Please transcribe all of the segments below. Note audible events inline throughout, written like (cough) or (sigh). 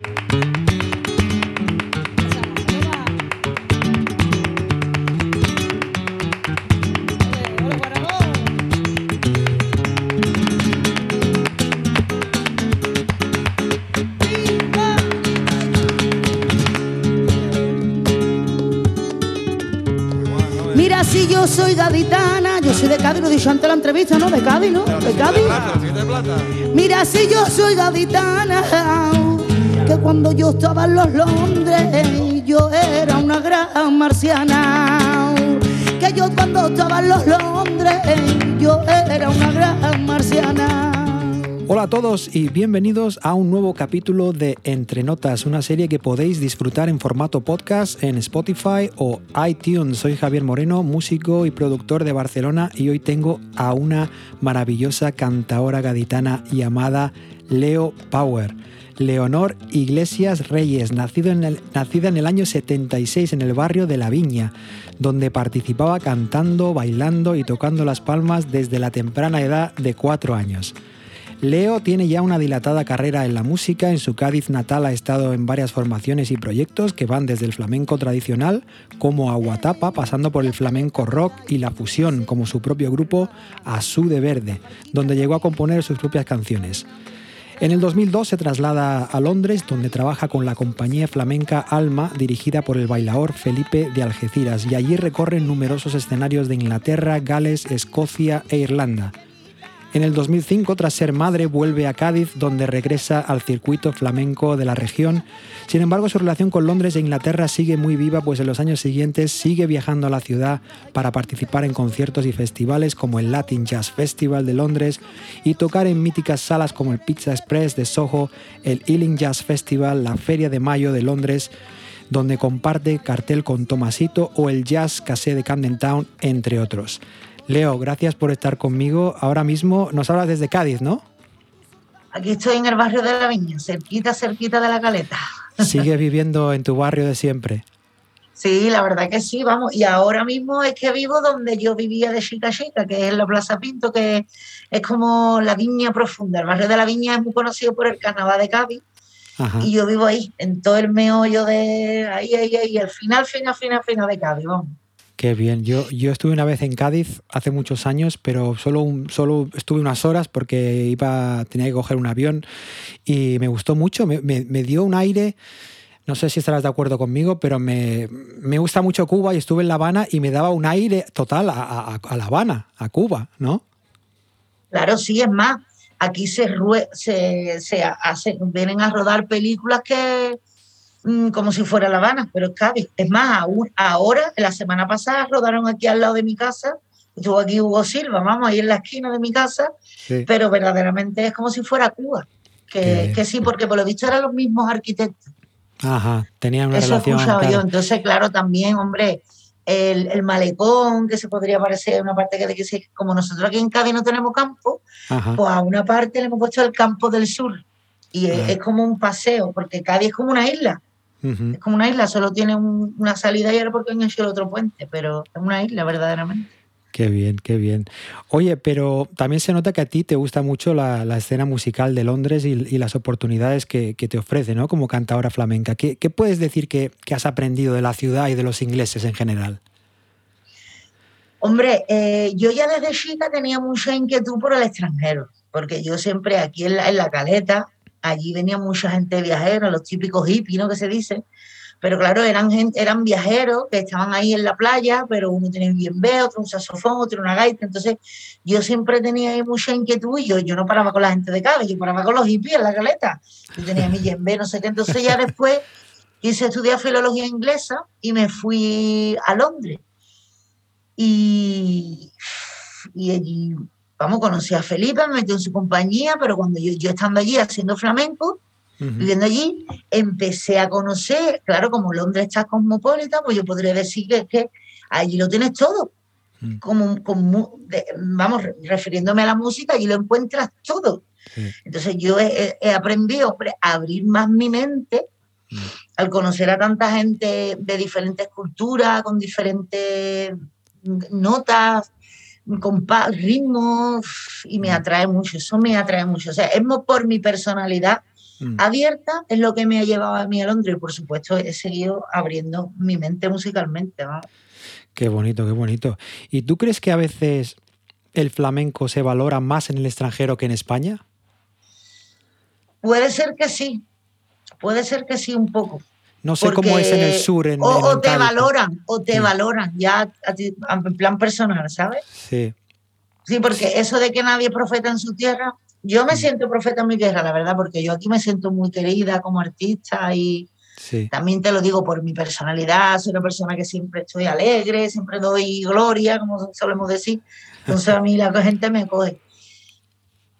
Mira, si yo soy gaditana, yo soy de Cádiz, lo he dicho antes en la entrevista, ¿no? De Cádiz, ¿no? De Cádiz. Mira, si yo soy gaditana, que cuando yo estaba en los Londres, yo era una gran marciana. Que yo cuando estaba en los Londres, yo era una gran marciana. Hola a todos y bienvenidos a un nuevo capítulo de Entre Notas, una serie que podéis disfrutar en formato podcast en Spotify o iTunes. Soy Javier Moreno, músico y productor de Barcelona y hoy tengo a una maravillosa cantaora gaditana llamada Leo Power. Leonor Iglesias Reyes, nacido en el, nacida en el año 76 en el barrio de La Viña, donde participaba cantando, bailando y tocando las palmas desde la temprana edad de cuatro años. Leo tiene ya una dilatada carrera en la música, en su Cádiz natal ha estado en varias formaciones y proyectos que van desde el flamenco tradicional como Aguatapa, pasando por el flamenco rock y la fusión como su propio grupo Azú de Verde, donde llegó a componer sus propias canciones. En el 2002 se traslada a Londres, donde trabaja con la compañía flamenca Alma, dirigida por el bailaor Felipe de Algeciras, y allí recorre numerosos escenarios de Inglaterra, Gales, Escocia e Irlanda. En el 2005, tras ser madre, vuelve a Cádiz, donde regresa al circuito flamenco de la región. Sin embargo, su relación con Londres e Inglaterra sigue muy viva, pues en los años siguientes sigue viajando a la ciudad para participar en conciertos y festivales como el Latin Jazz Festival de Londres y tocar en míticas salas como el Pizza Express de Soho, el Ealing Jazz Festival, la Feria de Mayo de Londres, donde comparte cartel con Tomasito o el Jazz Cassé de Camden Town, entre otros. Leo, gracias por estar conmigo. Ahora mismo nos hablas desde Cádiz, ¿no? Aquí estoy en el barrio de La Viña, cerquita, cerquita de la caleta. ¿Sigues (laughs) viviendo en tu barrio de siempre? Sí, la verdad que sí, vamos. Y ahora mismo es que vivo donde yo vivía de chica chica, que es en la Plaza Pinto, que es como la Viña Profunda. El barrio de la Viña es muy conocido por el carnaval de Cádiz. Ajá. Y yo vivo ahí, en todo el meollo de ahí, ahí, ahí, al final, final, final, final de Cádiz, vamos. Qué bien. Yo, yo estuve una vez en Cádiz hace muchos años, pero solo, un, solo estuve unas horas porque iba, tenía que coger un avión y me gustó mucho. Me, me, me dio un aire, no sé si estarás de acuerdo conmigo, pero me, me, gusta mucho Cuba y estuve en La Habana y me daba un aire total a, a, a La Habana, a Cuba, ¿no? Claro, sí, es más. Aquí se, se, se hace, vienen a rodar películas que, como si fuera La Habana, pero es Cádiz. Es más, aún, ahora, la semana pasada, rodaron aquí al lado de mi casa, estuvo aquí Hugo Silva, vamos, ahí en la esquina de mi casa, sí. pero verdaderamente es como si fuera Cuba. Que, que, sí, porque por lo visto eran los mismos arquitectos. Ajá, tenían una Eso relación. he escuchado yo. Entonces, claro, también, hombre, el, el, malecón, que se podría parecer a una parte que, que, como nosotros aquí en Cádiz no tenemos campo, Ajá. pues a una parte le hemos puesto el campo del sur. Y es, es, como un paseo, porque Cádiz es como una isla. Uh -huh. Es como una isla, solo tiene un, una salida y ahora porque han hecho el otro puente, pero es una isla verdaderamente. Qué bien, qué bien. Oye, pero también se nota que a ti te gusta mucho la, la escena musical de Londres y, y las oportunidades que, que, te ofrece, ¿no? Como cantadora flamenca. ¿Qué, qué puedes decir que, que, has aprendido de la ciudad y de los ingleses en general? Hombre, eh, yo ya desde chica tenía mucha inquietud por el extranjero, porque yo siempre aquí en la, en la caleta, allí venía mucha gente viajera, los típicos hippies, ¿no? Que se dice. Pero claro, eran, gente, eran viajeros que estaban ahí en la playa, pero uno tenía un bien otro un saxofón, otro una gaita. Entonces, yo siempre tenía ahí mucha inquietud y yo, yo no paraba con la gente de Cádiz, yo paraba con los hippies en la caleta. Yo tenía mi yembe, no sé qué. Entonces, ya después quise estudiar filología inglesa y me fui a Londres. Y, y allí, vamos, conocí a Felipe, me metió en su compañía, pero cuando yo, yo estando allí haciendo flamenco, Uh -huh. viviendo allí, empecé a conocer, claro, como Londres está cosmopolita, pues yo podría decir que, que allí lo tienes todo. Uh -huh. como, como de, vamos, refiriéndome a la música, allí lo encuentras todo. Entonces yo he, he, aprendido hombre, a abrir más mi mente -huh. al conocer a tanta gente de diferentes culturas, con diferentes notas, con ritmos, y me atrae mucho, eso me atrae mucho. O sea, es por mi personalidad mm. abierta es lo que me ha llevado a mí a Londres. Y por supuesto he seguido abriendo mi mente musicalmente. Qué bonito, qué bonito. ¿Y tú crees que a veces el flamenco se valora más en el extranjero que en España? Puede ser que sí, puede ser que sí un poco. No sé cómo es en el sur. En, o, te valoran, o te valoran ya en plan personal, ¿sabes? Sí. Sí, porque eso de que nadie es profeta en su tierra, yo me mm. siento profeta en mi tierra, la verdad, porque yo aquí me siento muy querida como artista y también te lo digo por mi personalidad, soy una persona que siempre estoy alegre, siempre doy gloria, como solemos decir. Entonces a mí la gente me coge.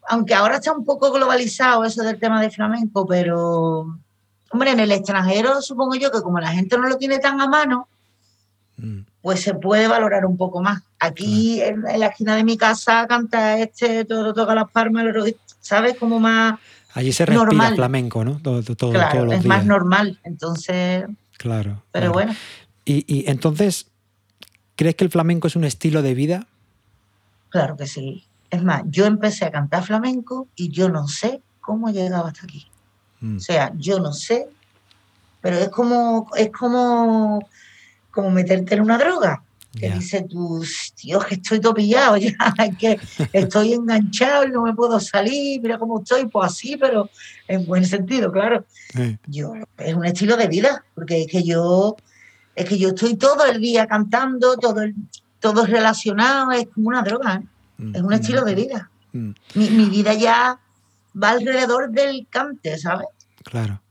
Aunque ahora está un poco globalizado eso del tema de flamenco, pero hombre, en el extranjero supongo yo que como la gente no lo tiene tan a mano, mm. pues se puede valorar un poco más. Aquí en, la esquina de mi casa canta este, todo toca las palmas, ¿sabes? Como más Allí se respira flamenco, ¿no? Todo, todo, claro, es más normal, entonces... Claro. Pero bueno. Y, y entonces, ¿crees que el flamenco es un estilo de vida? Claro que sí. Es más, yo empecé a cantar flamenco y yo no sé cómo he llegado hasta aquí. Mm. O sea, yo no sé, pero es como, es como, como meterte en una droga. Que dice tú, Dios, que estoy topillado (laughs) ya, que estoy enganchado y no me puedo salir, mira cómo estoy, pues así, pero en buen sentido, claro. Yo, es un estilo de vida, porque es que yo, es que yo estoy todo el día cantando, todo el, todo relacionado, es como una droga, ¿eh? mm, es un estilo de mm, vida. Mi, mi vida ya va alrededor del cante, ¿sabes? Claro,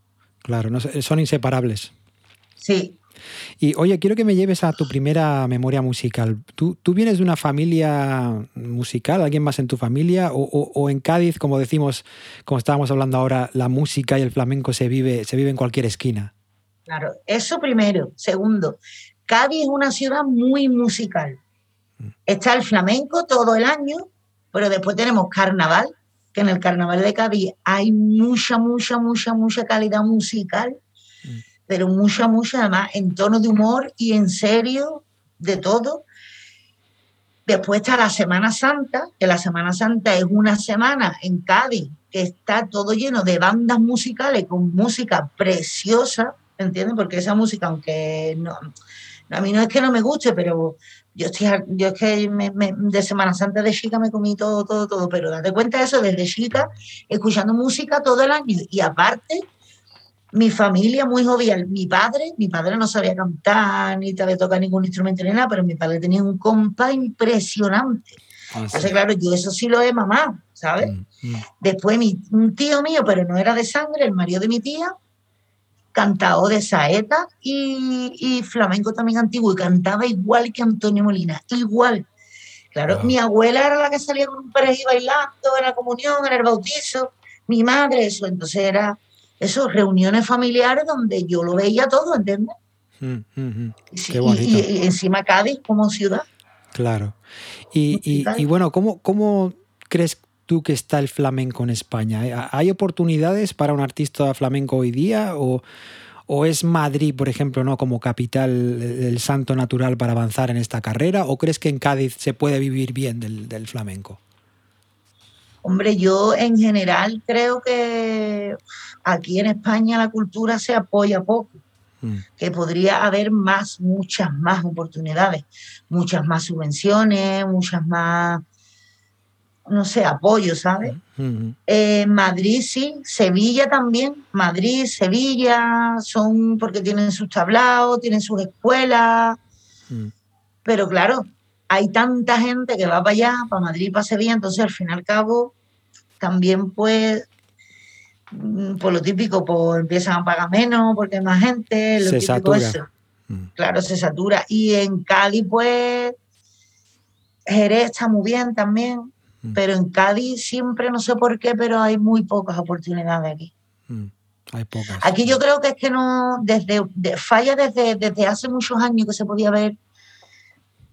claro, no, son inseparables. Sí. Y oye, quiero que me lleves a tu primera memoria musical. ¿Tú, tú vienes de una familia musical, alguien más en tu familia? O, en Cádiz, como decimos, como estábamos hablando ahora, la música y el flamenco se vive, se vive en cualquier esquina? Claro, eso primero. Segundo, Cádiz es una ciudad muy musical. Mm. Está el flamenco todo el año, pero después tenemos carnaval, que en el carnaval de Cádiz hay mucha, mucha, mucha, mucha calidad musical, mm. pero mucha, mucha, además, en tono de humor y en serio, de todo. Después está la Semana Santa, que la Semana Santa es una semana en Cádiz que está todo lleno de bandas musicales con música preciosa, ¿entiendes? Porque esa música, aunque no, a mí no es que no me guste, pero yo estoy, yo es que de Semana Santa de chica me comí todo, todo, todo, pero date cuenta de eso, desde chica, escuchando música todo el año. Y aparte, mi familia muy jovial, mi padre, mi padre no sabía cantar, ni sabía tocar ningún instrumento ni nada, pero mi padre tenía un compa impresionante. Ah, Entonces, claro, yo eso sí lo he mamá, ¿sabes? Mm, mm. Después mi, un tío mío, pero no era de sangre, el marido de mi tía, cantado de saeta y, flamenco también antiguo y cantaba igual que Antonio Molina, igual. Claro, mi abuela era la que salía con un pareja bailando en la comunión, en el bautizo, mi madre, eso, entonces era eso, reuniones familiares donde yo lo veía todo, ¿entiendes? Mm, mm, mm. Y, encima Cádiz como ciudad. Claro. Y, y, bueno, ¿cómo, ¿cómo crees tú que está el flamenco en España? ¿Hay oportunidades para un artista flamenco hoy día o, es Madrid, por ejemplo, no como capital el santo natural para avanzar en esta carrera? ¿O crees que en Cádiz se puede vivir bien del, flamenco? Hombre, yo en general creo que aquí en España la cultura se apoya poco, mm. que podría haber más, muchas más oportunidades, muchas más subvenciones, muchas más no sé, apoyo, ¿sabes? Eh, Madrid sí, Sevilla también, Madrid, Sevilla, son porque tienen sus tablaos, tienen sus escuelas, mm. pero claro, hay tanta gente que va para allá, para Madrid, para Sevilla, entonces al fin y al cabo también pues mm, por lo típico, pues empiezan a pagar menos porque hay más gente, lo típico eso. Mm. Claro, se satura. Y en Cali, pues, Jerez está muy bien también. Mm. Pero en Cádiz siempre, no sé por qué, pero hay muy pocas oportunidades aquí. Mm. Hay pocas. Aquí yo creo que es que no, desde, falla desde, desde hace muchos años que se podía ver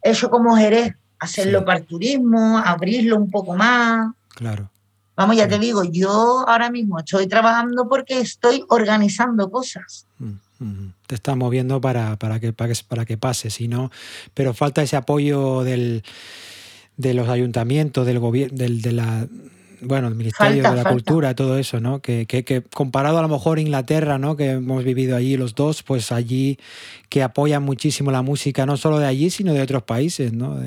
eso como Jerez, hacerlo para el turismo, abrirlo un poco más. Claro. Vamos, ya te digo, yo ahora mismo estoy trabajando porque estoy organizando cosas. Mm, te está moviendo para, para, que, para, que, para que pase, si no, pero falta ese apoyo del, de los ayuntamientos, del gobierno, del, de la, bueno, el Ministerio de la Cultura, todo eso, ¿no? Que, que, comparado a lo mejor Inglaterra, ¿no? Que hemos vivido allí los dos, pues allí que apoyan muchísimo la música, no solo de allí, sino de otros países, ¿no?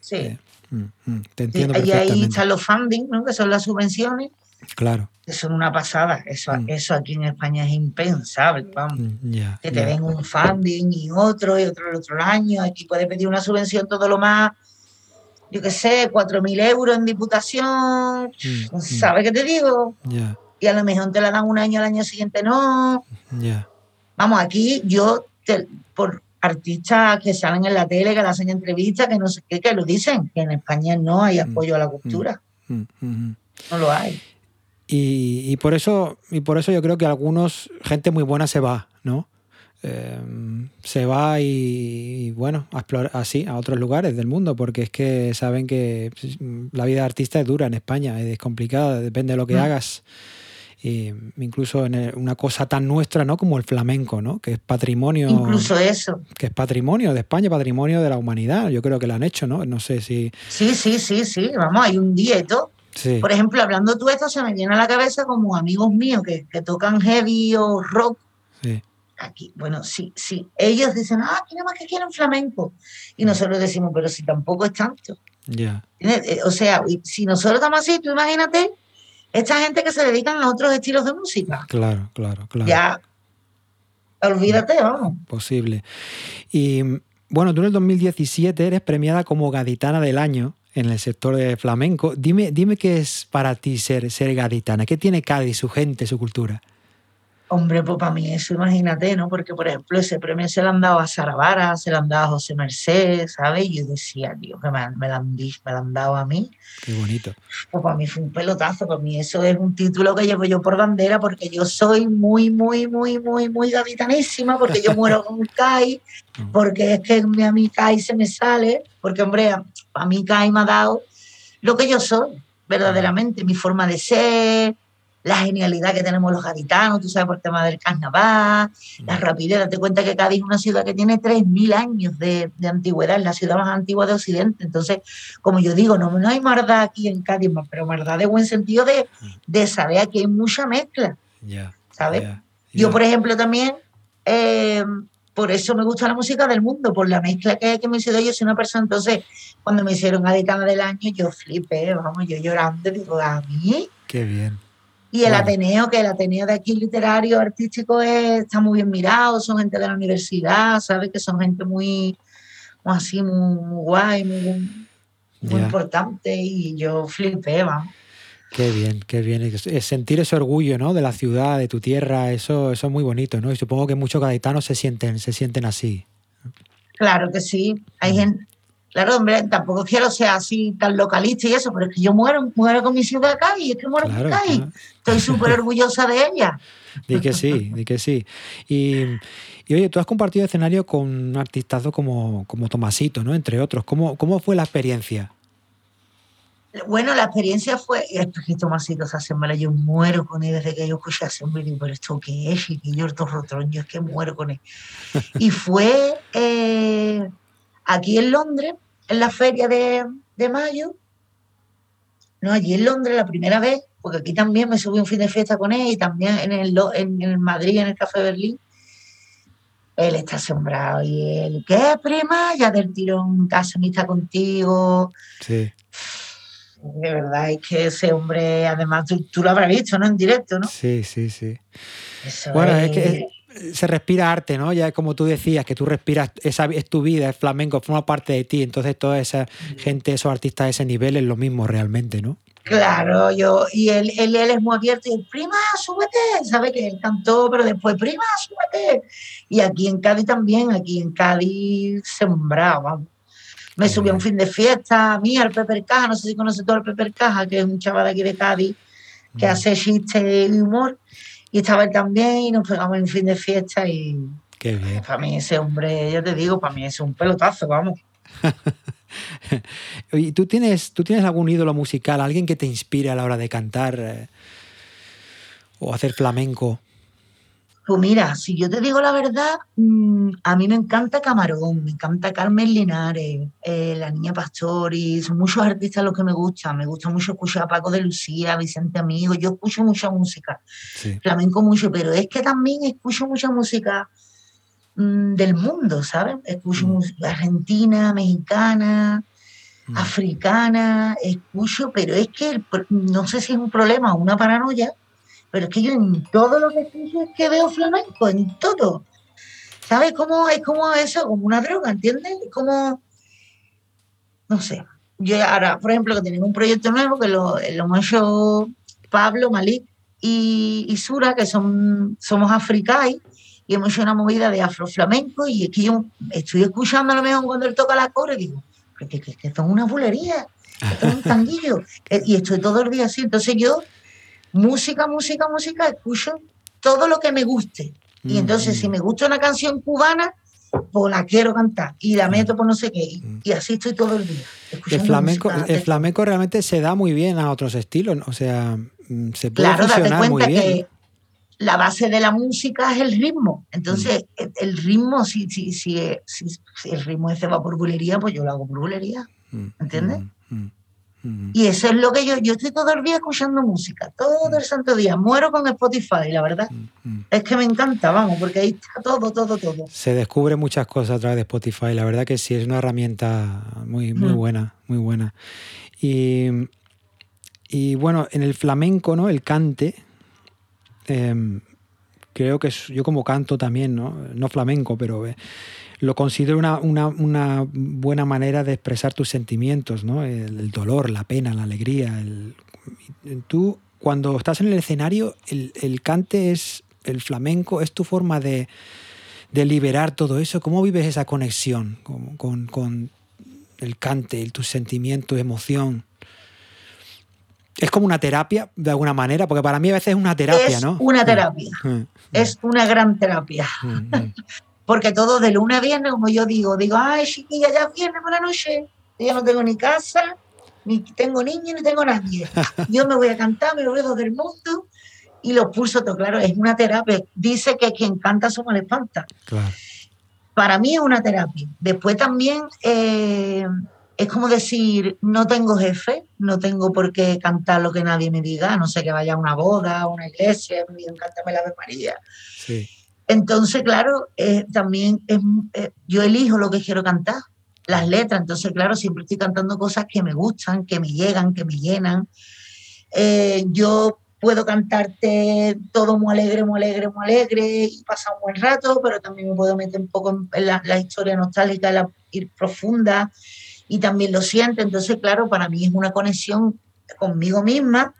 sí. Mm, mm, te entiendo y ahí están los funding, ¿no? Que son las subvenciones. Claro. Que son una pasada. Eso, mm. eso aquí en España es impensable, vamos. que te den un funding y otro y otro el otro año. Aquí puedes pedir una subvención todo lo más yo qué sé, cuatro mil euros en diputación, mm, mm. ¿sabes qué te digo? Y a lo mejor te la dan un año, al año siguiente no. Vamos, aquí yo, por artistas que salen en la tele, que le hacen entrevistas, que no sé qué, que lo dicen, que en España no hay mm, apoyo a la cultura. No lo hay. Y, y, por eso, y por eso yo creo que algunos, gente muy buena se va, ¿no? Em, se va y, bueno, a explorar así a otros lugares del mundo, porque es que saben que pues, la vida de artista es dura en España, es complicada, depende de lo que mm. hagas. Y incluso en una cosa tan nuestra, ¿no? Como el flamenco, ¿no? Que es patrimonio. Incluso eso. Que es patrimonio de España, patrimonio de la humanidad. Yo creo que lo han hecho, ¿no? No sé si. Sí, sí, sí, sí. Vamos, hay un dieto. Por ejemplo, hablando tú esto, se me viene a la cabeza como amigos míos que, que tocan heavy o rock. Sí aquí, bueno, sí, sí, ellos dicen, ah, aquí nada más que quieren flamenco. Y nosotros decimos, pero si tampoco es tanto. Ya. Eh, o sea, si nosotros estamos así, tú imagínate esta gente que se dedican a otros estilos de música. Claro, claro, claro. Ya, olvídate, vamos. Posible. Y bueno, tú en el 2017 eres premiada como gaditana del año en el sector de flamenco. Dime, dime qué es para ti ser, ser gaditana. ¿Qué tiene Cádiz, su gente, su cultura? Hombre, pues para mí eso, imagínate, ¿no? Porque, por ejemplo, ese premio se lo han dado a Sara Vara, se lo han dado a José Mercedes, ¿sabes? Y yo decía, Dios, que me, me, lo han, me lo han dado a mí. Qué bonito. Pues para mí fue un pelotazo, para mí eso es un título que llevo yo por bandera, porque yo soy muy, muy, muy, muy, muy gaditanísima, porque yo muero con un CAI, (laughs) porque es que a mí CAI se me sale, porque, hombre, a mí CAI me ha dado lo que yo soy, verdaderamente, mi forma de ser, la genialidad que tenemos los gaditanos, tú sabes, por el tema del carnaval, la rapidez. Date cuenta que Cádiz es una ciudad que tiene 3.000 años de, antigüedad, es la ciudad más antigua de Occidente. Entonces, como yo digo, no, no hay maldad aquí en Cádiz, pero maldad de buen sentido de, de saber que hay mucha mezcla. ¿Sabes? Yo, por ejemplo, también. Eh, por eso me gusta la música del mundo, por la mezcla que, que me sido yo, soy una persona, entonces, cuando me hicieron gaditana del año, yo flipé, vamos, yo llorando, digo, a mí. Qué bien. Y el Ateneo, que el Ateneo de aquí literario, artístico, está muy bien mirado, son gente de la universidad, ¿sabes? Que son gente muy, así, muy, guay, muy, importante. Y yo flipé, vamos. Qué bien, qué bien. Sentir ese orgullo, ¿no? De la ciudad, de tu tierra, eso, eso es muy bonito, ¿no? Y supongo que muchos gaditanos se sienten, se sienten así. Claro que sí. Hay gente, Claro, hombre, tampoco quiero ser así tan localista y eso, pero es que yo muero, muero con mi ciudad acá y es que muero con Cádiz. Estoy súper orgullosa de ella. (laughs) Di que sí, di que sí. Y, oye, tú has compartido escenario con un artistazo como, como Tomasito, ¿no? Entre otros. ¿Cómo, ¿Cómo fue la experiencia? Bueno, la experiencia fue, es que Tomasito se hace mala, yo muero con él desde que yo escuché hace un vídeo, pero esto qué es, y yo estos yo es que muero con él. (laughs) Y fue eh, aquí en Londres, en la feria de, mayo, no, allí en Londres la primera vez, porque aquí también me subí un fin de fiesta con él y también en el, en, Madrid, en el Café Berlín. Él está asombrado y él, ¿qué prima? Ya del tirón, casa está contigo. Sí. De verdad es que ese hombre, además, tú, lo habrás visto, ¿no? En directo, ¿no? Sí, sí, sí. bueno, es que se respira arte, ¿no? Ya como tú decías, que tú respiras, esa es tu vida, es flamenco, forma parte de ti. Entonces toda esa gente, esos artistas de ese nivel es lo mismo realmente, ¿no? Claro, yo, y él, él, es muy abierto y prima, súbete, sabe que él cantó, pero después, prima, súbete. Y aquí en Cádiz también, aquí en Cádiz sembraba. Me subió un fin de fiesta, a mí, al Pepe Caja, no sé si conoces todo al Pepe Caja, que es un chaval de aquí de Cádiz, que hace chiste y humor y estaba él también y nos pegamos en fin de fiesta y Qué bien. para mí ese hombre, ya te digo, para mí es un pelotazo, vamos. (laughs) ¿Y tú tienes, tú tienes algún ídolo musical, alguien que te inspire a la hora de cantar eh, o hacer flamenco? Pues mira, si yo te digo la verdad, mm, a mí me encanta Camarón, me encanta Carmen Linares, eh, la Niña Pastori, son muchos artistas los que me gustan. Me gusta mucho escuchar a Paco de Lucía, Vicente Amigo, yo escucho mucha música, flamenco mucho, pero es que también escucho mucha música mm, del mundo, ¿sabes? Escucho mm. música argentina, mexicana, africana, escucho, pero es que no sé si es un problema o una paranoia pero es que yo en todo lo que escucho es que veo flamenco, en todo. ¿Sabes cómo es como eso, como una droga, ¿entiendes? Es como, no sé. Yo ahora, por ejemplo, que tenemos un proyecto nuevo que lo, hemos hecho Pablo, Malik y, Sura, que son, somos africais, y hemos hecho una movida de afroflamenco, y es que yo estoy escuchando a lo mejor cuando él toca la cora y digo, pero que, que, que esto es una bulería, esto es un (laughs) tanguillo, y estoy todo el día así. Entonces yo música, música, música, escucho todo lo que me guste. Y mm, entonces, si mm. me gusta una canción cubana, pues la quiero cantar y la mm. meto por no sé qué. Y, así estoy todo el día. El flamenco, el flamenco realmente se da muy bien a otros estilos, o sea, se puede claro, fusionar date cuenta Que la base de la música es el ritmo. Entonces, el, ritmo, si, si, si, si, el ritmo se va por bulería, pues yo lo hago por bulería. ¿Entiendes? Y eso es lo que yo, yo estoy todo el día escuchando música, todo el santo día, muero con Spotify, la verdad. Es que me encanta, vamos, porque ahí está todo, todo, todo. Se descubre muchas cosas a través de Spotify, la verdad que sí, es una herramienta muy, muy buena, muy buena. Y, y, bueno, en el flamenco, ¿no? El cante, em, creo que yo como canto también, ¿no? No flamenco, pero... Eh, lo considero una, una, buena manera de expresar tus sentimientos, ¿no? El, dolor, la pena, la alegría. tú, cuando estás en el escenario, el, cante es, el flamenco, es tu forma de, liberar todo eso. ¿Cómo vives esa conexión con, con, el cante, tus sentimientos, emoción? Es como una terapia, de alguna manera, porque para mí a veces es una terapia, es ¿no? Una terapia. Mm, mm. Es una gran terapia. Mm, porque todo de lunes a viernes, como yo digo, digo, ay, chiquilla, ya viernes por la noche, yo no tengo ni casa, ni tengo niños, ni tengo nadie. (laughs) Yo me voy a cantar, me ruedo del mundo y los pulso todo, claro, es una terapia. Dice que quien canta solo le espanta. Para mí es una terapia. Después también eh, es como decir, no tengo jefe, no tengo por qué cantar lo que nadie me diga, no sé que vaya a una boda, a una iglesia, me digan, cántame la Ave María. Sí entonces, claro, eh, también eh, yo elijo lo que quiero cantar, las letras. Entonces, claro, siempre estoy cantando cosas que me gustan, que me llegan, que me llenan. Eh, yo puedo cantarte todo muy alegre, muy alegre, muy alegre y pasar un buen rato, pero también me puedo meter un poco en la, historia nostálgica, la, ir profunda y también lo siento. Entonces, claro, para mí es una conexión conmigo misma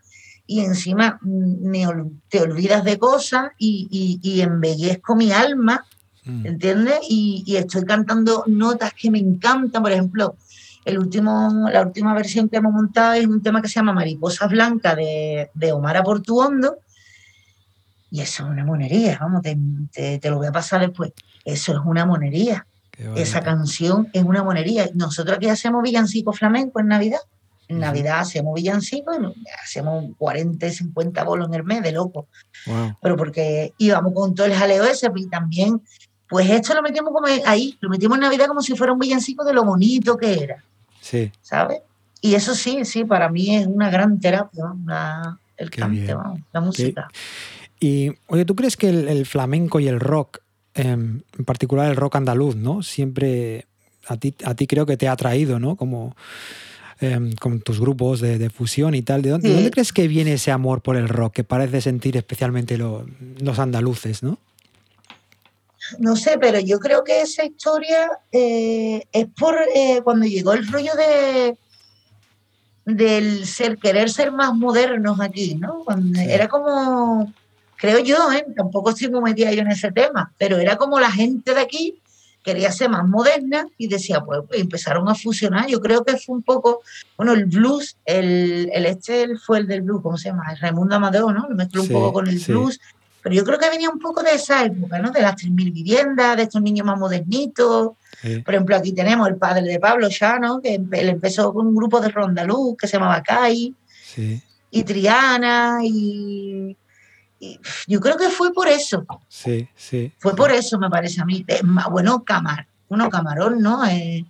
y encima mm, te olvidas de cosas y, embellezco mi alma, mm. ¿entiendes? Y, estoy cantando notas que me encantan, por ejemplo, el último, la última versión que hemos montado es un tema que se llama Mariposas Blancas de, de Omar Aportuondo, y eso es una monería, vamos, te, lo voy a pasar después. Eso es una monería. Esa canción es una monería. Nosotros aquí hacemos villancico flamenco en Navidad. En Navidad hacemos villancicos, hacemos 40, 50 bolos en el mes, de loco. Pero porque íbamos con todo el jaleo ese y también, pues esto lo metimos como ahí, lo metimos en Navidad como si fuera un villancico de lo bonito que era. Sí. ¿Sabes? Y eso sí, sí, para mí es una gran terapia, el cante, la música. Y, oye, ¿tú crees que el, flamenco y el rock, em, en particular el rock andaluz, ¿no? Siempre a ti, a ti creo que te ha atraído, ¿no? Como Em, con tus grupos de, fusión y tal. ¿De dónde, crees que viene ese amor por el rock que parece sentir especialmente los andaluces, no? No sé, pero yo creo que esa historia eh, es por eh, cuando llegó el rollo de del ser querer ser más modernos aquí, ¿no? Era como, creo yo, ¿eh? tampoco estoy muy metida yo en ese tema, pero era como la gente de aquí quería ser más moderna y decía, pues, pues, empezaron a fusionar. Yo creo que fue un poco, bueno, el blues, el, el este fue el del blues, ¿cómo se llama? El Raimundo Amadeo, ¿no? Lo mezcló un poco con el blues. Pero yo creo que venía un poco de esa época, ¿no? De las 3.000 viviendas, de estos niños más modernitos. Por ejemplo, aquí tenemos el padre de Pablo Chano, que él empezó con un grupo de rondaluz que se llamaba CAI. Y Triana, y, yo creo que fue por eso. Sí, sí. Fue por eso, me parece a mí. Bueno, camar, bueno, camarón, ¿no? Eh,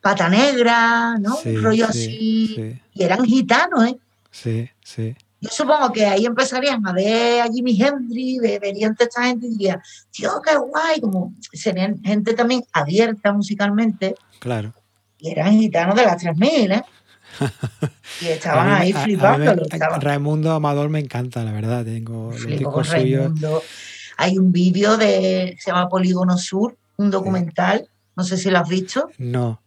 pata negra, ¿no? Un rollo así. Y eran gitanos, ¿eh? Sí, sí. Yo supongo que ahí empezarían a ver a Jimi Hendrix, verían toda esta gente y dirían, tío, qué guay, como serían gente también abierta musicalmente. Claro. Y eran gitanos de las 3000, ¿eh? Y (laughs) estaban ahí flipando. Raimundo Amador me encanta, la verdad. Tengo los suyos. Hay un vídeo de, se llama Polígono Sur, un documental. No sé si lo has visto. No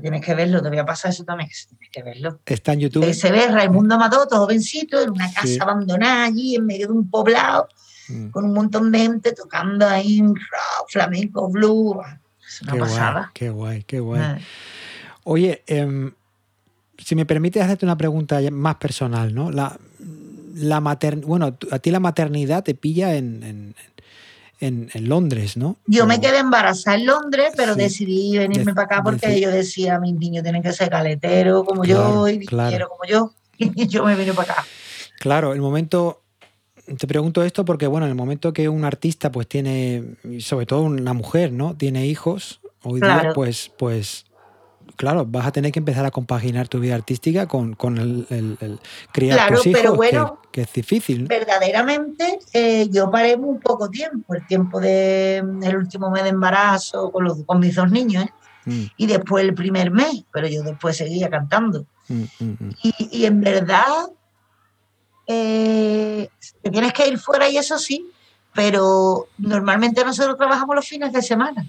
tienes que verlo, te voy a pasar eso también, tienes que verlo. Está en YouTube. se ve Raimundo Amador, jovencito, en una casa abandonada allí, en medio de un poblado, mm. con un montón de gente tocando ahí rock, flamenco, blue. Es una qué pasada. Guay, qué guay, qué guay. Ah. Oye, em, si me permites hacerte una pregunta más personal, ¿no? La, la bueno, a ti la maternidad te pilla en en, Londres, ¿no? Yo me quedé embarazada en Londres, pero decidí venirme para acá porque yo decía, mis niños tienen que ser caleteros como yo y claro. como yo. (laughs) Y yo me vine para acá. Claro, el momento, te pregunto esto porque, bueno, en el momento que un artista pues tiene, sobre todo una mujer, ¿no? Tiene hijos, hoy día pues, pues claro, vas a tener que empezar a compaginar tu vida artística con, con el, el, criar tus hijos, pero bueno, que, es difícil. Verdaderamente, eh, yo paré muy poco tiempo, el tiempo del el último mes de embarazo con, los, con mis dos niños, ¿eh? mm. y después el primer mes, pero yo después seguía cantando. Mm, mm, y, y, en verdad, eh, te tienes que ir fuera y eso sí, pero normalmente nosotros trabajamos los fines de semana,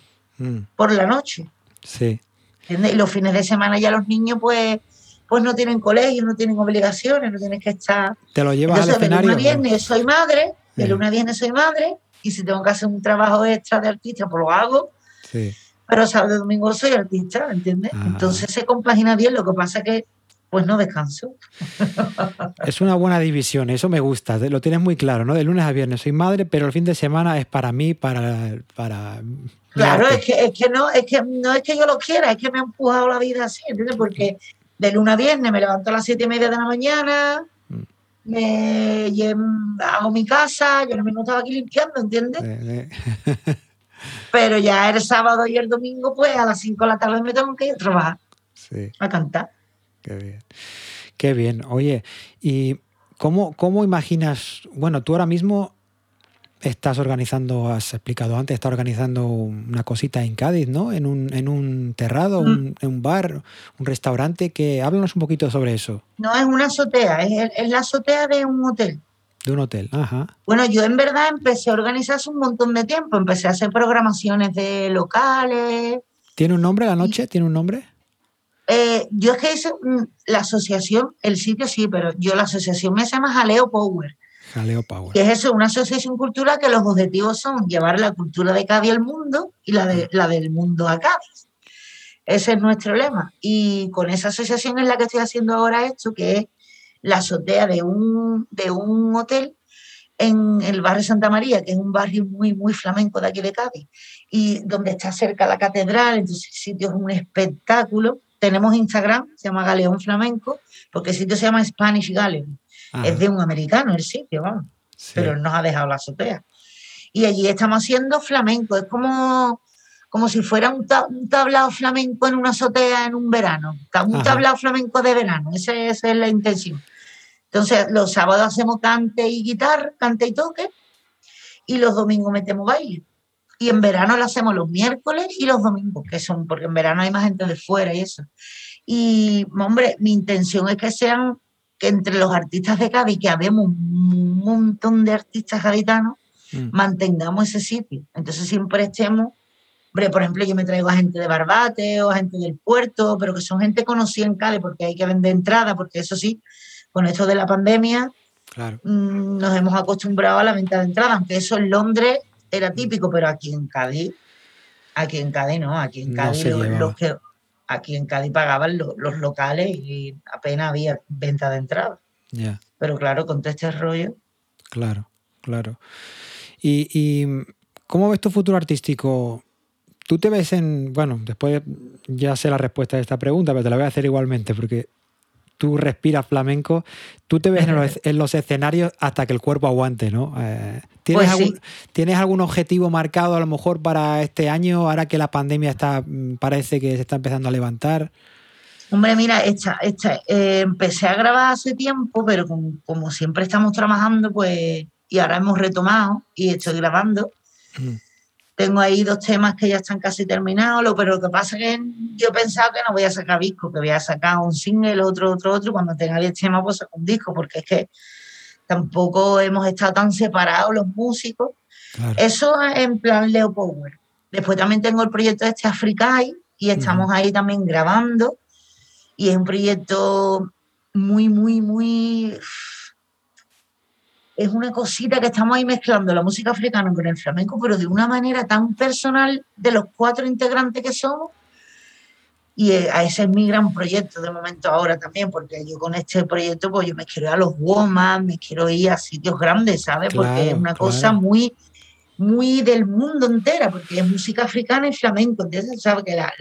por la noche. Sí. Y los fines de semana ya los niños pues pues no tienen colegio, no tienen obligaciones, no tienes que estar... Te lo llevas al escenario. De lunes a viernes soy madre, de lunes a viernes soy madre, y si tengo que hacer un trabajo extra de artista, pues lo hago. Sí. Pero sábado y domingo soy artista, ¿entiendes? Ah. Entonces se compagina bien, lo que pasa que pues no descanso. (laughs) Es una buena división, eso me gusta, lo tienes muy claro, ¿no? De lunes a viernes soy madre, pero el fin de semana es para mí, para... para claro, es que, es que, no, es que no es que yo lo quiera, es que me ha empujado la vida así, ¿entiendes? Porque de lunes a viernes me levanto a las siete y media de la mañana, mm. me hago mi casa, yo no me estaba aquí limpiando, ¿entiendes? Eh, eh. (laughs) Pero ya el sábado y el domingo, pues a las 5 de la tarde me tengo que ir a trabajar, a cantar. Qué bien. Qué bien. Oye, ¿y cómo, cómo imaginas? Bueno, tú ahora mismo estás organizando, has explicado antes, estás organizando una cosita en Cádiz, ¿no? En un, en un terrado, un, en un bar, un restaurante. que Háblanos un poquito sobre eso. No, es una azotea, es, es la azotea de un hotel. De un hotel, ajá. Bueno, yo en verdad empecé a organizar hace un montón de tiempo. Empecé a hacer programaciones de locales. ¿Tiene un nombre la noche? ¿Tiene un nombre? Eh, yo es que hice la asociación, el sitio sí, pero yo la asociación me llama Jaleo Power. Jaleo Power. Que es eso, una asociación cultural que los objetivos son llevar la cultura de Cádiz al mundo y la, de, la del mundo a Cádiz. Ese es nuestro lema. Y con esa asociación es la que estoy haciendo ahora esto, que es la azotea de un, de un hotel en el barrio Santa María, que es un barrio muy, muy flamenco de aquí de Cádiz, y donde está cerca la catedral, entonces el sitio es un espectáculo tenemos Instagram, se llama Galeón Flamenco, porque el sitio se llama Spanish Galeon. Es de un americano el sitio, vamos. Pero nos ha dejado la azotea. Y allí estamos haciendo flamenco. Es como, como si fuera un, tablado flamenco en una azotea en un verano. Un tablado flamenco de verano. Esa, esa, es la intención. Entonces, los sábados hacemos cante y guitarra, cante y toque. Y los domingos metemos baile. Y en verano lo hacemos los miércoles y los domingos, que son, porque en verano hay más gente de fuera y eso. Y, hombre, mi intención es que sean, que entre los artistas de Cádiz, que habemos un montón de artistas gaditanos, mm. mantengamos ese sitio. Entonces siempre estemos, hombre, por ejemplo, yo me traigo a gente de Barbate o a gente del puerto, pero que son gente conocida en Cádiz porque hay que vender entrada, porque eso sí, con esto de la pandemia, mm, nos hemos acostumbrado a la venta de entrada, aunque eso en Londres era típico, pero aquí en Cádiz, aquí en Cádiz no, aquí en Cádiz los, que aquí en Cádiz pagaban los, locales y apenas había venta de entrada. Pero claro, con todo este rollo. Claro, claro. ¿Y, cómo ves tu futuro artístico? Tú te ves en, bueno, después ya sé la respuesta a esta pregunta, pero te la voy a hacer igualmente, porque tú respiras flamenco, tú te ves (laughs) en los, escenarios hasta que el cuerpo aguante, ¿no? Eh, ¿tienes, pues algún, ¿Tienes algún objetivo marcado a lo mejor para este año, ahora que la pandemia está mm, parece que se está empezando a levantar? Hombre, mira, esta, esta, eh, empecé a grabar hace tiempo, pero como, siempre estamos trabajando, pues, y ahora hemos retomado y estoy grabando. Tengo ahí dos temas que ya están casi terminados, pero lo que pasa es que yo pensaba que no voy a sacar disco, que voy a sacar un single, otro, otro, otro, y cuando tenga 10 temas pues saco un disco, porque es que tampoco hemos estado tan separados los músicos. Eso en plan Leo Power. Después también tengo el proyecto este Africai y estamos ahí también grabando y es un proyecto muy, muy, muy... Es una cosita que estamos ahí mezclando la música africana con el flamenco, pero de una manera tan personal de los cuatro integrantes que somos. Y eh, a ese es mi gran proyecto de momento ahora también, porque yo con este proyecto, pues yo me quiero ir a los WOMAS, me quiero ir a sitios grandes, ¿sabes? porque es una cosa muy, muy del mundo entera, porque es música africana y flamenco. Entonces, ¿sabes? Que la,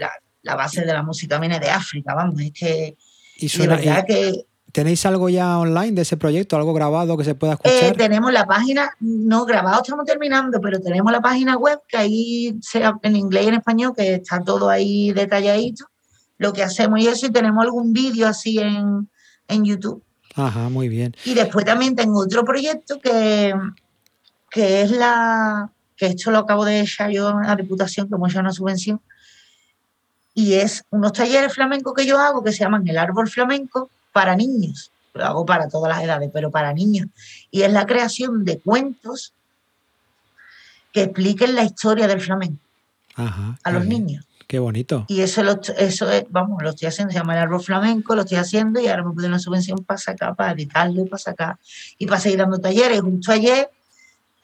la base de la música viene de África, vamos, es que... Y suena, que, ¿Tenéis algo ya online de ese proyecto, algo grabado que se pueda eh, escuchar? tenemos la página, no grabado estamos terminando, pero tenemos la página web que ahí sea en inglés y en español, que está todo ahí detalladito, lo que hacemos y eso, y tenemos algún vídeo así en, en YouTube. Ajá, muy bien. Y después también tengo otro proyecto que, que es la, que esto lo acabo de echar yo a la Diputación, como ya una subvención, y es unos talleres flamencos que yo hago que se llaman el árbol flamenco para niños. Lo hago para todas las edades, pero para niños. Y es la creación de cuentos que expliquen la historia del flamenco a los niños. Qué bonito. Y eso, lo, eso es, vamos, lo estoy haciendo, se llama el árbol flamenco, lo estoy haciendo y ahora me piden una subvención para sacar, para editarlo y para sacar y para seguir dando talleres. Justo ayer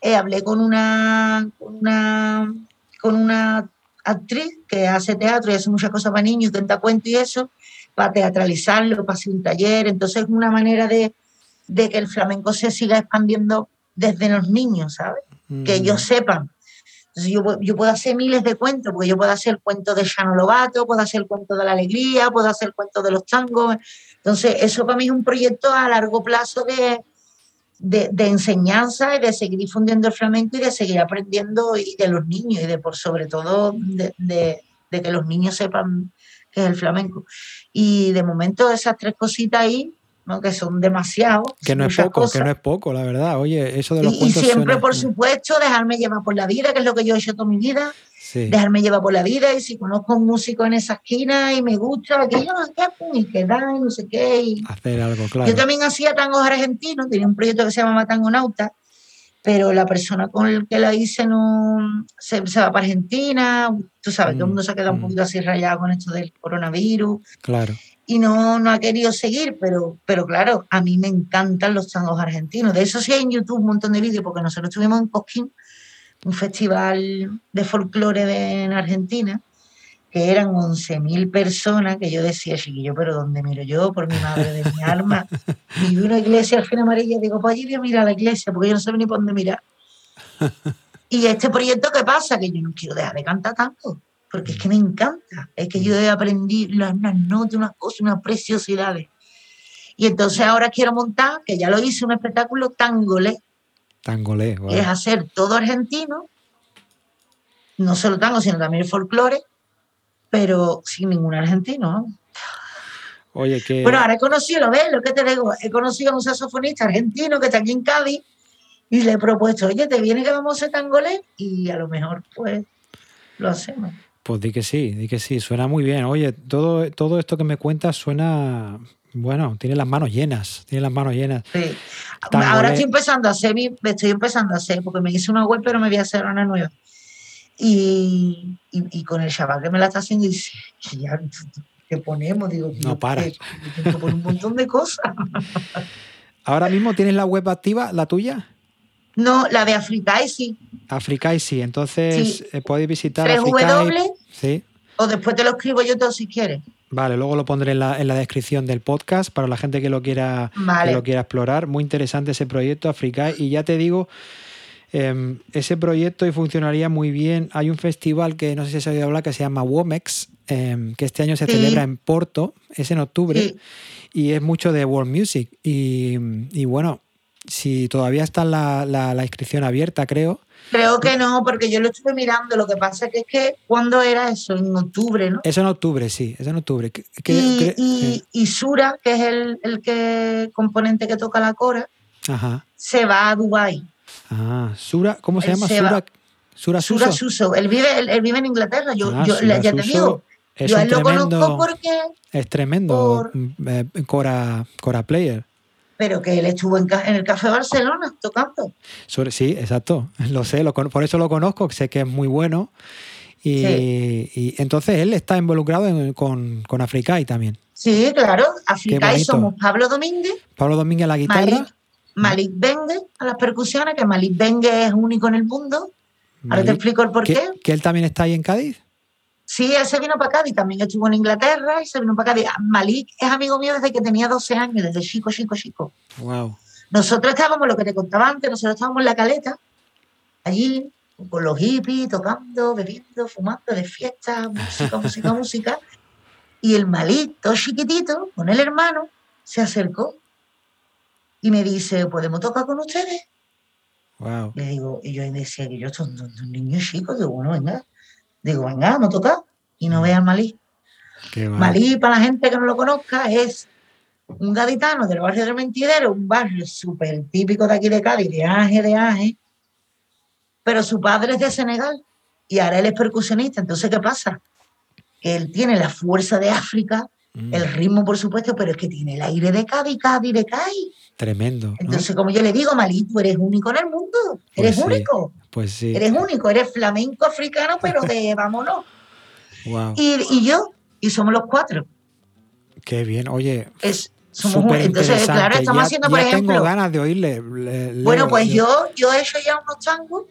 eh, hablé con una, una, con una actriz que hace teatro y hace muchas cosas para niños, cuenta cuentos y eso, para teatralizarlo, para hacer un taller. Entonces es una manera de, que el flamenco se siga expandiendo desde los niños, ¿sabes? Que ellos mm. sepan. Entonces yo, yo, puedo hacer miles de cuentos, porque yo puedo hacer el cuento de Shano Lobato, puedo hacer el cuento de la alegría, puedo hacer el cuento de los tangos. Entonces eso para mí es un proyecto a largo plazo de, de, enseñanza y de seguir difundiendo el flamenco y de seguir aprendiendo y de los niños y de por sobre todo de, que los niños sepan qué es el flamenco. Y de momento esas tres cositas ahí, ¿no? que son demasiado. Que no es poco, que no es poco, la verdad. Oye, eso de los Y, y siempre, por supuesto, dejarme llevar por la vida, que es lo que yo he hecho toda mi vida dejarme llevar por la vida y si conozco un músico en esa esquina y me gusta, qué, y que da y no sé qué. Hacer algo, claro. Yo también hacía tangos argentinos, tenía un proyecto que se llama Nauta, pero la persona con el que la hice no se, va para Argentina, tú sabes, todo el mundo se ha quedado un mm. poquito así rayado con esto del coronavirus. Claro. Y no, no ha querido seguir, pero, pero claro, a mí me encantan los tangos argentinos. De eso sí hay en YouTube un montón de vídeos, porque nosotros estuvimos en Cosquín un festival de folclore en Argentina, que eran 11.000 personas, que yo decía, chiquillo, pero ¿dónde miro yo? Por mi madre de mi alma. (laughs) Y vi una iglesia al fin amarilla, digo, pues allí voy a mirar la iglesia, porque yo no sé ni por dónde mirar. (laughs) Y este proyecto, ¿qué pasa? Que yo no quiero dejar de cantar tanto, porque es que me encanta. Es que yo he aprendido unas notas, unas cosas, unas preciosidades. Y entonces ahora quiero montar, que ya lo hice, un espectáculo tangolé, Tangolé, Es hacer todo argentino, no solo tango, sino también folclore, pero sin ningún argentino. Oye, que. Bueno, ahora he conocido, lo ves, lo que te digo, he conocido a un saxofonista argentino que está aquí en Cádiz y le he propuesto, oye, ¿te viene que vamos a hacer tangolé? Y a lo mejor, pues, lo hacemos. Pues di que sí, di que sí, suena muy bien. Oye, todo, todo esto que me cuentas suena bueno, tiene las manos llenas, tiene las manos llenas. Sí. Ahora estoy empezando a hacer, estoy empezando a hacer, porque me hice una web, pero me voy a hacer una nueva. Y, y, con el chaval que me la está haciendo, dice, ya, ¿qué ponemos? Digo, no para. un montón de cosas. (laughs) ¿Ahora mismo tienes la web activa, la tuya? No, la de Africai sí. Africai sí, entonces eh, podéis visitar Africai. Sí. O después te lo escribo yo todo si quieres. Vale, luego lo pondré en la, descripción del podcast para la gente que lo quiera, lo quiera explorar. Muy interesante ese proyecto, Africa. Y ya te digo, em, ese proyecto y funcionaría muy bien. Hay un festival que no sé si se ha oído hablar que se llama WOMEX em, que este año se celebra en Porto, es en octubre, y es mucho de World Music. Y, bueno, si todavía está la, la, inscripción abierta, creo. Creo que no, porque yo lo estuve mirando. Lo que pasa que es que, ¿cuándo era eso? En octubre, ¿no? Eso en octubre, sí, es en octubre. y, Sura, que es el, el que, componente que toca la cora, se va a Dubái. Ah, Sura, ¿cómo se llama? Sura, Sura, Sura Suso. Él vive, él, vive en Inglaterra. Yo, ah, yo ya te digo, yo él lo conozco porque. Es tremendo. Mm, eh, Cora, Cora Player. Pero que él estuvo en, el Café Barcelona tocando. sí, exacto. Lo sé, por eso lo conozco, sé que es muy bueno. Y, entonces él está involucrado con, con Africai también. Sí, claro. Africai somos Pablo Domínguez. Pablo Domínguez a la guitarra. Malik Bengue a las percusiones, que Malik Bengue es único en el mundo. Ahora te explico el por qué. ¿Que él también está ahí en Cádiz? Sí, él se vino para Cádiz, también estuvo en Inglaterra y se vino para Cádiz. Malik es amigo mío desde que tenía 12 años, desde chico, chico, chico. Wow. Nosotros estábamos, lo que te contaba antes, nosotros estábamos en la caleta, allí, con los hippies, tocando, bebiendo, fumando, de fiesta, música, música, (laughs) música. Y el Malik, todo chiquitito, con el hermano, se acercó y me dice, ¿podemos tocar con ustedes? Wow. Le digo, y yo decía que yo soy un, niño chico, digo, bueno, venga, digo, venga, vamos a tocar y no mm. vean Malí. Malí, para la gente que no lo conozca, es un gaditano del barrio del Mentidero, un barrio súper típico de aquí de Cádiz, de Aje, de Aje, pero su padre es de Senegal y ahora él es percusionista, entonces, ¿qué pasa? Él tiene la fuerza de África, mm. el ritmo, por supuesto, pero es que tiene el aire de Cádiz, Cádiz, de Cádiz. Tremendo. Entonces, como yo le digo, Malí, tú eres único en el mundo. Pues eres único. Pues sí. Eres único, eres flamenco africano, pero de (laughs) vámonos. Wow. Y, yo, y somos los cuatro. Qué bien. Oye, es, somos Entonces, claro, estamos haciendo, por ejemplo. tengo ganas de oírle. bueno, pues yo, yo he hecho ya unos tangos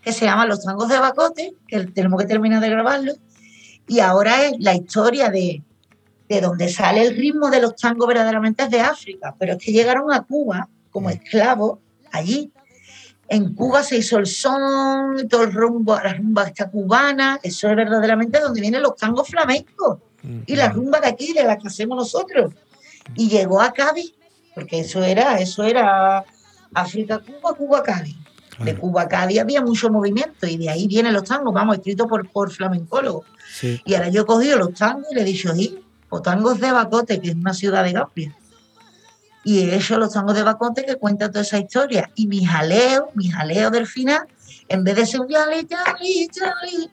que se llaman los tangos de Bacote, que tenemos que terminar de grabarlo. Y ahora es la historia de de donde sale el ritmo de los tangos verdaderamente es de África, pero es que llegaron a Cuba como esclavos allí. En Cuba se hizo el son, todo el rumbo, la rumba esta cubana, eso es verdaderamente donde vienen los tangos flamencos y la rumba de aquí, de la que hacemos nosotros. Y llegó a Cádiz, porque eso era, eso era África, Cuba, Cuba, Cádiz. De Cuba a Cádiz había mucho movimiento y de ahí vienen los tangos, vamos, escritos por, por flamencólogos. Y ahora yo he cogido los tangos y le he dicho, sí, o tangos de Bacote, que es una ciudad de Gambia. Y he hecho los tangos de Bacote que cuentan toda esa historia. Y mi jaleo, mi jaleo del final, en vez de ser un yali, yali, yali,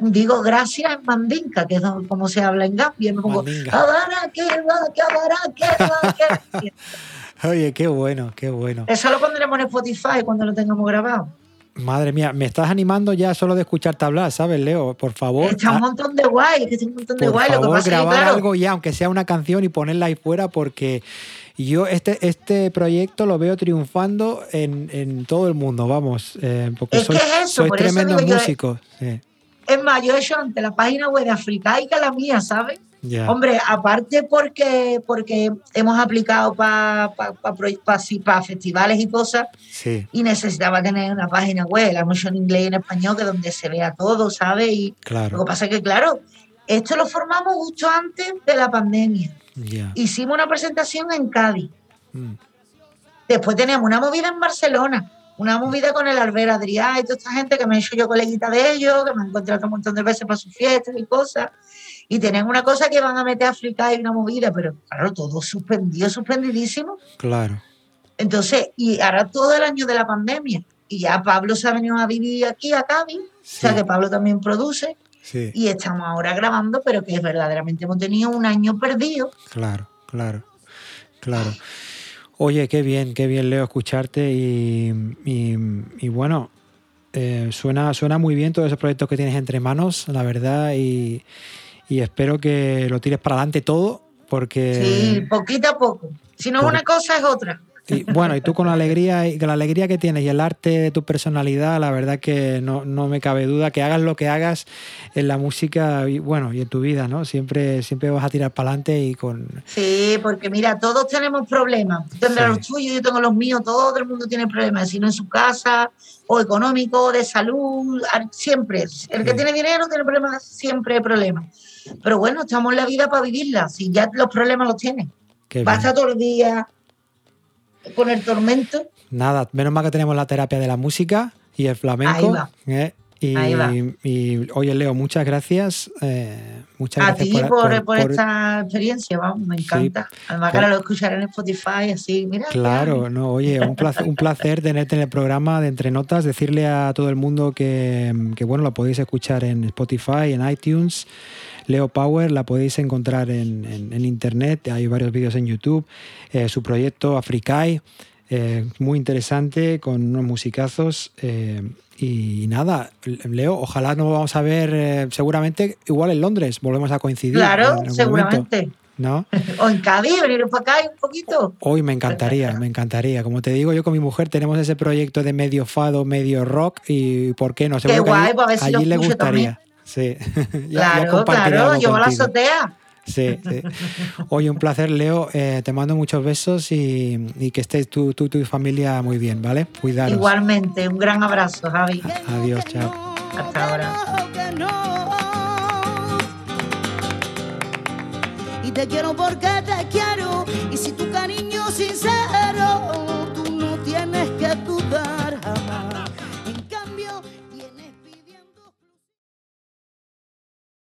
digo gracias en mandinka, que es como se habla en Gambia. Me pongo, Oye, qué bueno, qué bueno. Eso lo pondremos en Spotify cuando lo tengamos grabado. Madre mía, me estás animando ya solo de escucharte hablar, ¿sabes, Leo? Por favor. Está un montón de guay, que un montón de guay. Por favor, Lo que grabar algo ya, aunque sea una canción y ponerla ahí fuera, porque yo este, este proyecto lo veo triunfando en, todo el mundo, vamos. Eh, porque es que es eso, soy tremendo músico. Es más, yo he hecho ante la página web de Africaica la mía, ¿sabes? Hombre, aparte porque, porque hemos aplicado para pa, festivales y cosas y necesitaba tener una página web, la mucho en inglés y en español, que donde se vea todo, ¿sabes? Y claro. lo que pasa es que, claro, esto lo formamos justo antes de la pandemia. Hicimos una presentación en Cádiz. Mm. Después teníamos una movida en Barcelona, una movida con el Albert Adrián y toda esta gente que me he hecho yo coleguita de ellos, que me han encontrado un montón de veces para sus fiestas y cosas y tenían una cosa que van a meter a África y una movida, pero claro, todo suspendido, suspendidísimo. Claro. Entonces, y ahora todo el año de la pandemia, y ya Pablo se ha venido a vivir aquí a Cádiz, o sea que Pablo también produce, sí. y estamos ahora grabando, pero que verdaderamente hemos tenido un año perdido. Claro, claro, claro. Oye, qué bien, qué bien, Leo, escucharte y, y, bueno, eh, suena, suena muy bien todos esos proyectos que tienes entre manos, la verdad, y, y espero que lo tires para adelante todo porque... Sí, poquito a poco. Si no es una cosa, es otra. Y bueno, y tú con la alegría y con la alegría que tienes y el arte de tu personalidad, la verdad que no, no me cabe duda que hagas lo que hagas en la música y bueno, y en tu vida, ¿no? Siempre, siempre vas a tirar para adelante y con. Sí, porque mira, todos tenemos problemas. Tú tendrás los tuyos, yo tengo los míos, todo el mundo tiene problemas, si no en su casa, o económico, de salud, siempre. El que tiene dinero tiene problemas, siempre hay problemas. Pero bueno, estamos en la vida para vivirla, si ya los problemas los tienes. Basta todos los días con el tormento. Nada, menos mal que tenemos la terapia de la música y el flamenco. ¿eh? Y, y, oye, Leo, muchas gracias. Eh, muchas a gracias ti por, por, esta experiencia, vamos, me encanta. Además, que ahora lo escucharé en Spotify, así, mira. Claro, no, oye, un placer, un placer tenerte en el programa de Entre Notas, decirle a todo el mundo que, que, bueno, lo podéis escuchar en Spotify, en iTunes. Leo Power la podéis encontrar en, en, internet, hay varios vídeos en YouTube. Eh, su proyecto Africai, eh, muy interesante, con unos musicazos. Eh, y nada, Leo, ojalá nos vamos a ver seguramente igual en Londres, volvemos a coincidir. Claro, seguramente. ¿no? (laughs) O en Cádiz, venir para acá un poquito. Hoy me encantaría, me encantaría. Como te digo, yo con mi mujer tenemos ese proyecto de medio fado, medio rock y ¿por qué no? Qué guay, pues a ver si allí le gustaría. Sí. (laughs) claro, claro, yo a la azotea. Sí, sí. Oye, un placer, Leo. Eh, te mando muchos besos y, que estés tú, tú, tu familia muy bien, ¿vale? Cuidaros. Igualmente, un gran abrazo, Javi. Adiós, chao. Hasta ahora. Y te quiero porque te quiero. Y si sincero